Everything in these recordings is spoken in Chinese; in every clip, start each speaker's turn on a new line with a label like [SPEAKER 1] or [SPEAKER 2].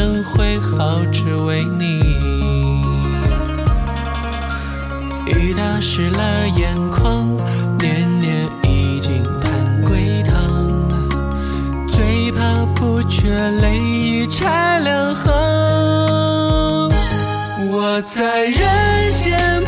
[SPEAKER 1] 生会好，只为你。雨打湿了眼眶，年年已经盼归堂。最怕不觉泪已拆两行。我在人间。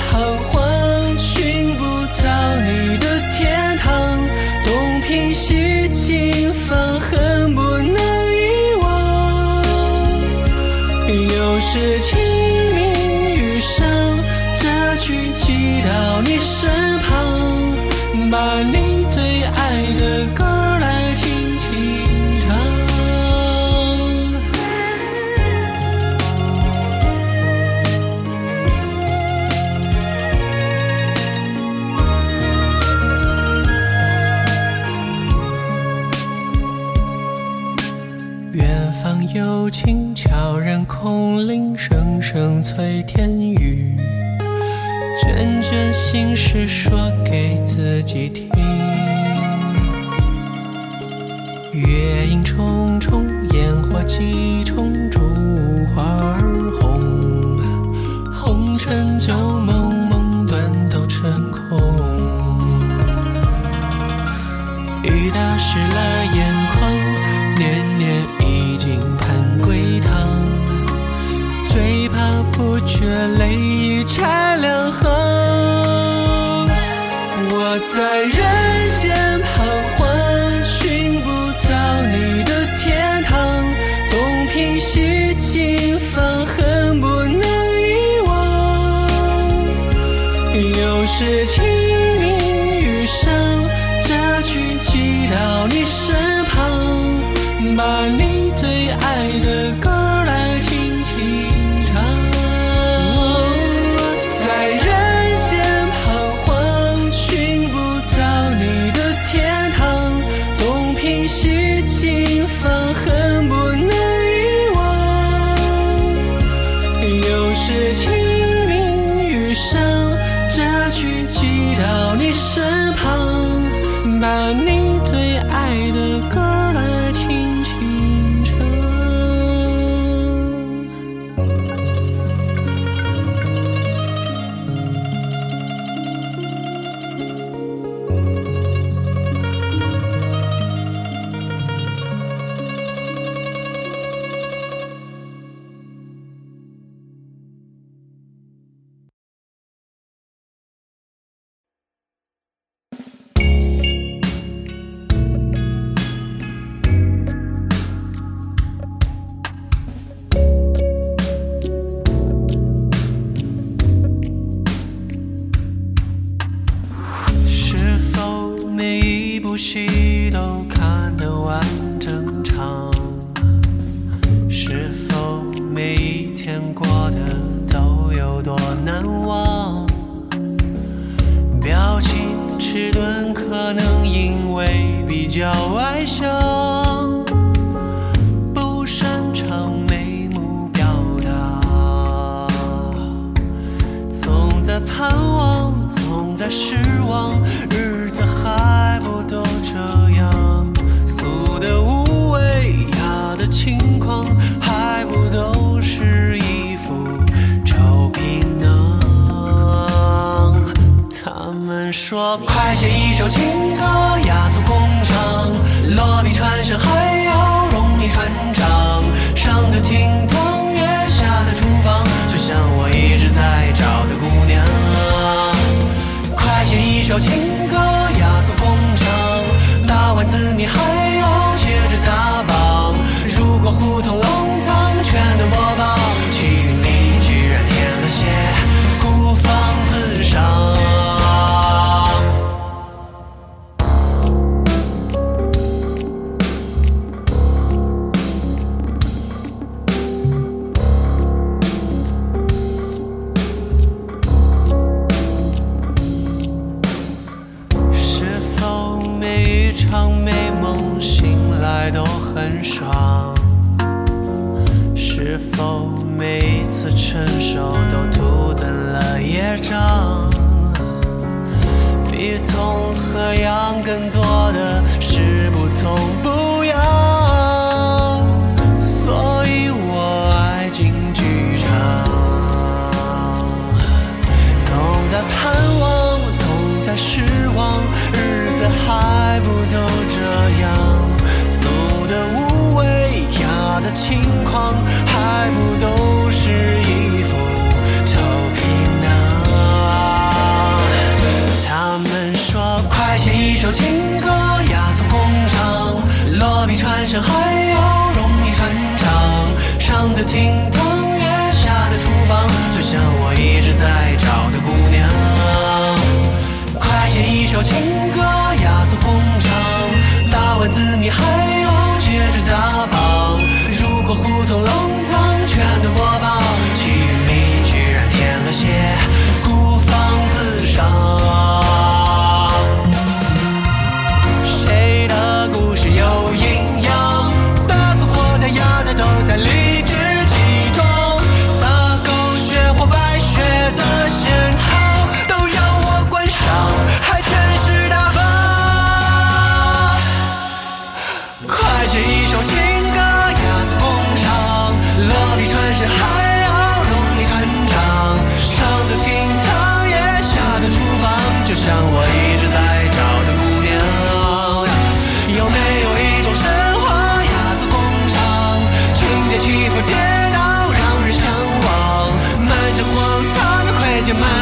[SPEAKER 1] 把你最爱的歌来轻轻唱，远方有琴悄然空灵，声声催天雨，卷卷心事说。己听。月影重重，烟火尽。轻狂还不都是一副臭皮囊他们说快写一首情歌
[SPEAKER 2] 雅俗共赏落笔传神
[SPEAKER 1] 还 your mind.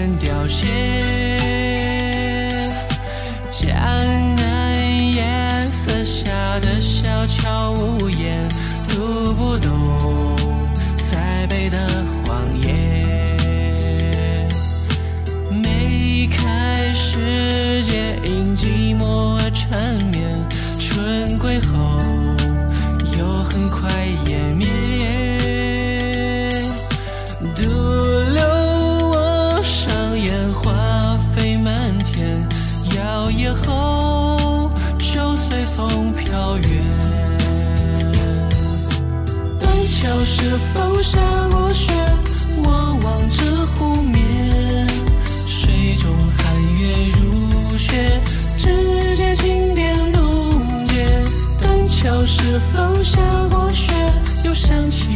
[SPEAKER 1] 慢凋谢江南夜色下的小桥屋檐读不懂塞北的荒野梅开时节因寂寞而缠是否下过雪又想起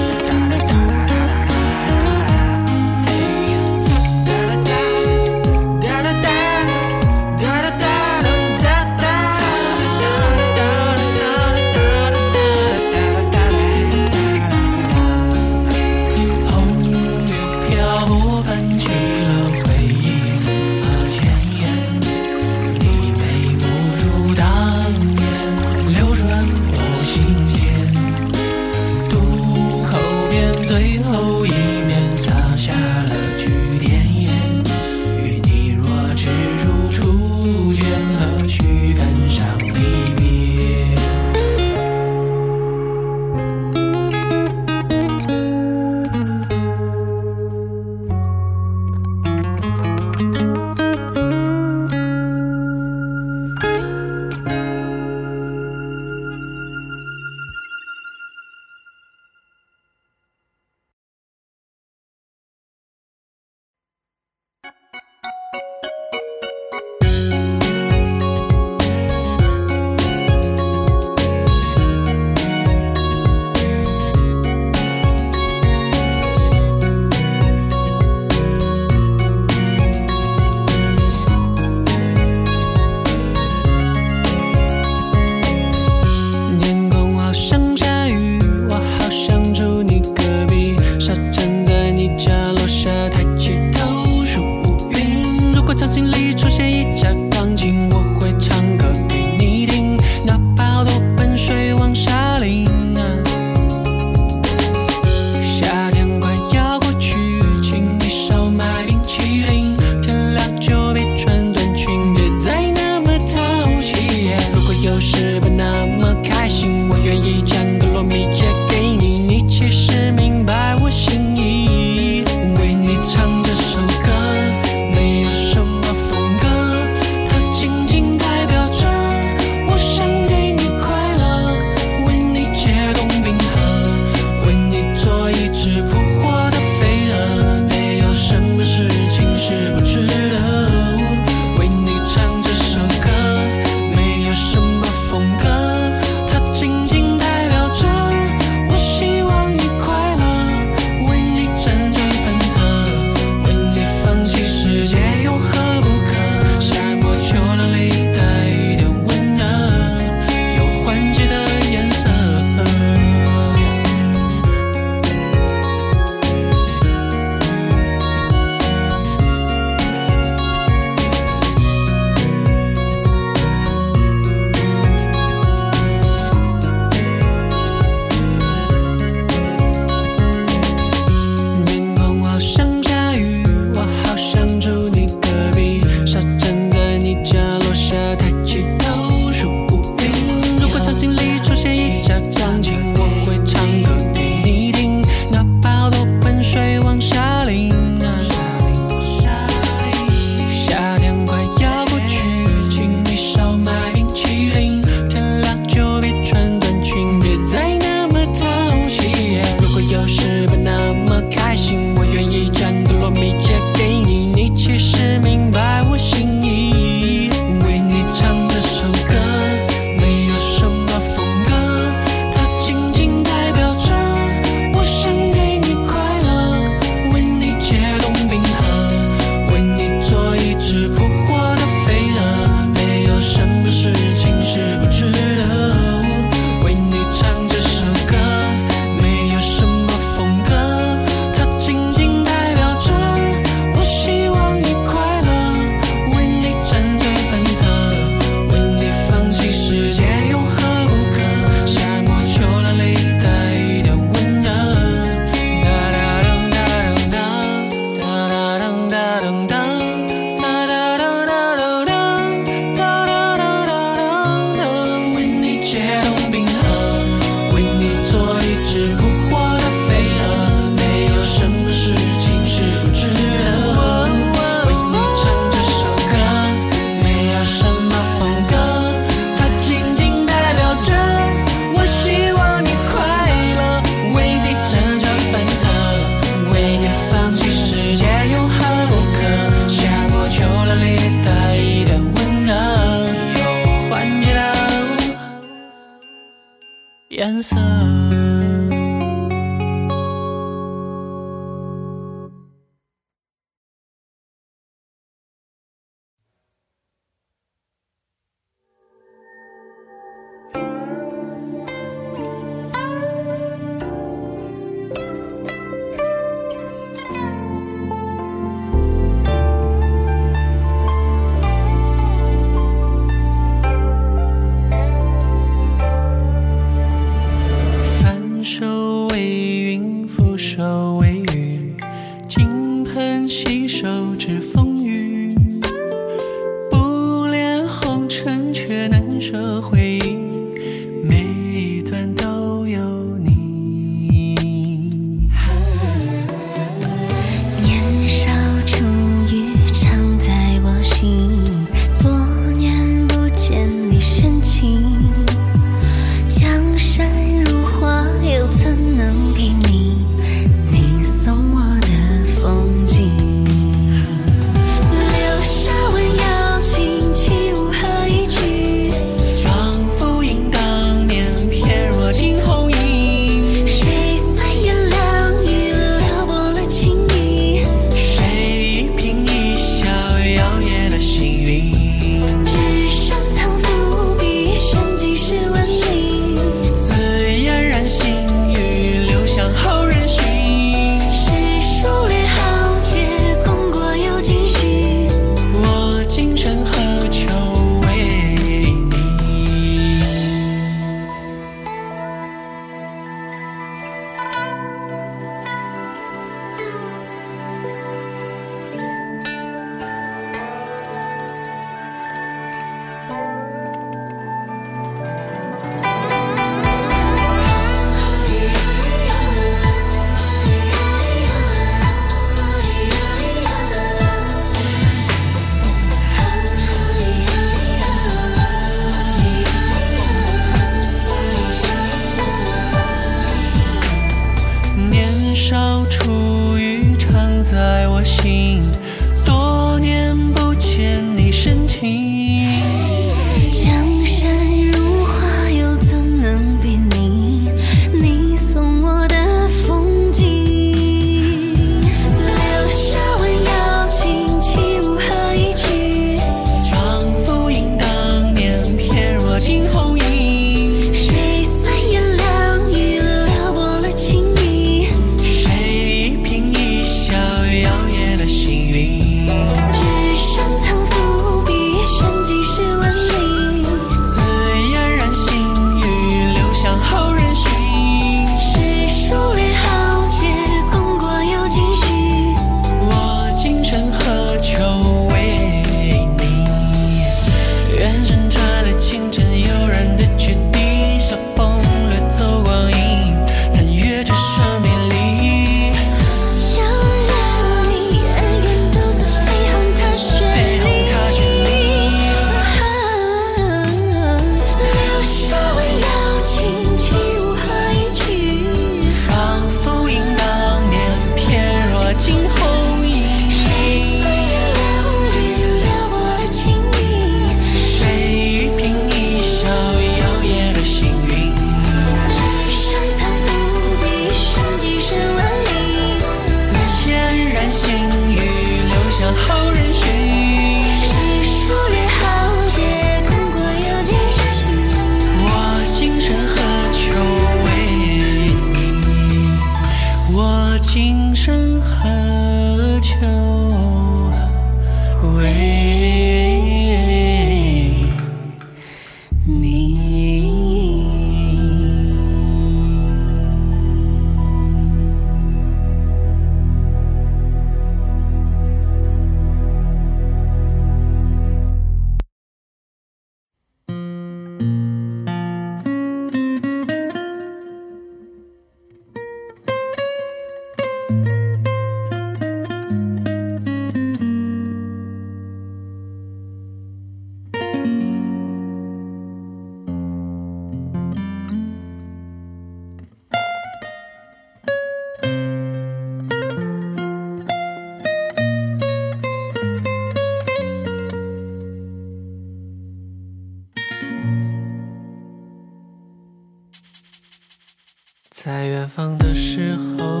[SPEAKER 2] 在远方的时候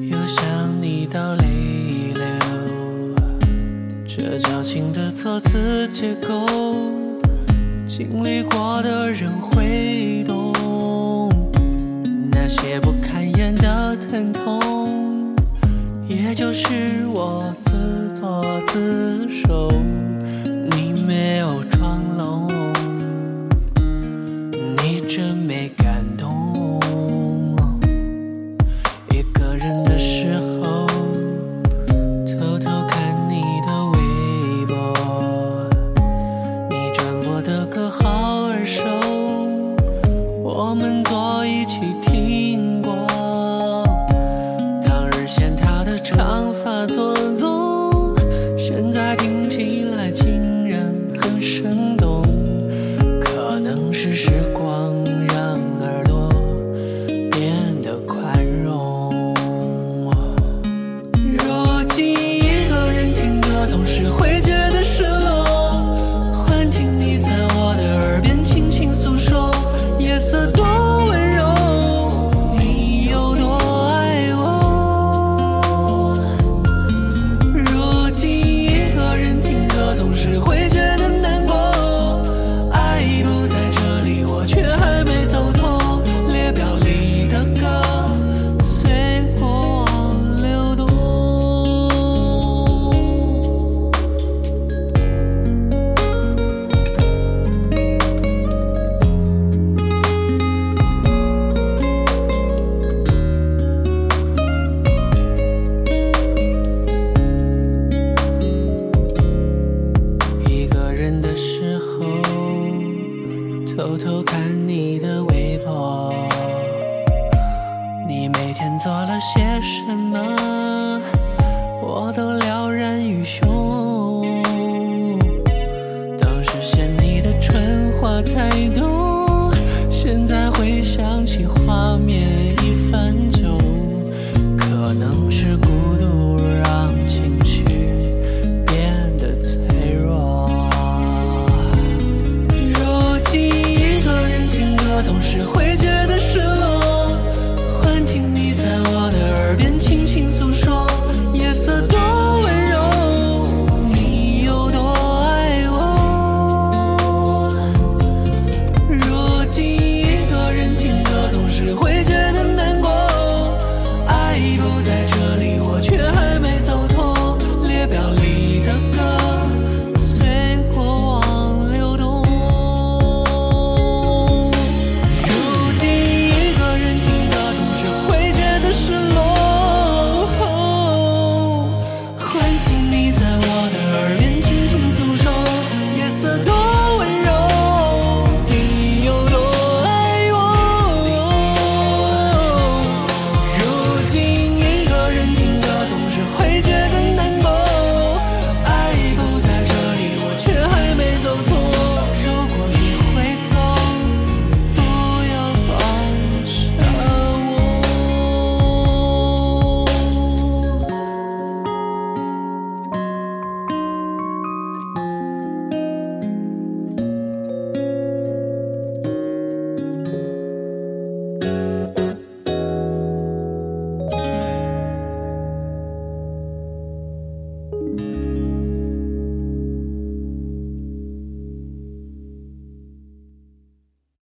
[SPEAKER 2] 又
[SPEAKER 1] 想你
[SPEAKER 2] 到
[SPEAKER 1] 泪流。
[SPEAKER 2] 这矫情的措辞结构经历过的
[SPEAKER 1] 人会懂。那些不堪言的疼痛也就是我自作自